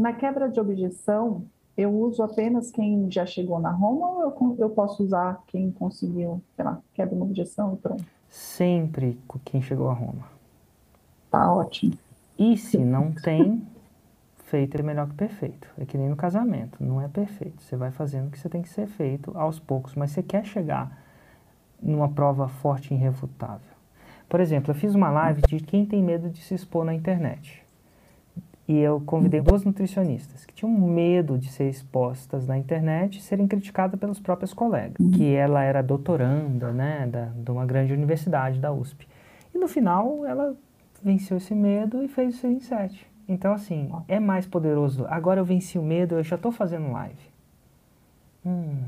Na quebra de objeção, eu uso apenas quem já chegou na Roma ou eu, eu posso usar quem conseguiu, sei lá, quebra uma objeção e pronto? Sempre com quem chegou a Roma. Tá ótimo. E se não tem, feito é melhor que perfeito. É que nem no casamento, não é perfeito. Você vai fazendo o que você tem que ser feito aos poucos, mas você quer chegar numa prova forte e irrefutável. Por exemplo, eu fiz uma live de quem tem medo de se expor na internet. E eu convidei duas nutricionistas que tinham medo de ser expostas na internet e serem criticadas pelos próprios colegas. Que ela era doutoranda, né, da, de uma grande universidade da USP. E no final ela venceu esse medo e fez o 6 em 7. Então, assim, é mais poderoso. Agora eu venci o medo, eu já estou fazendo live. Hum,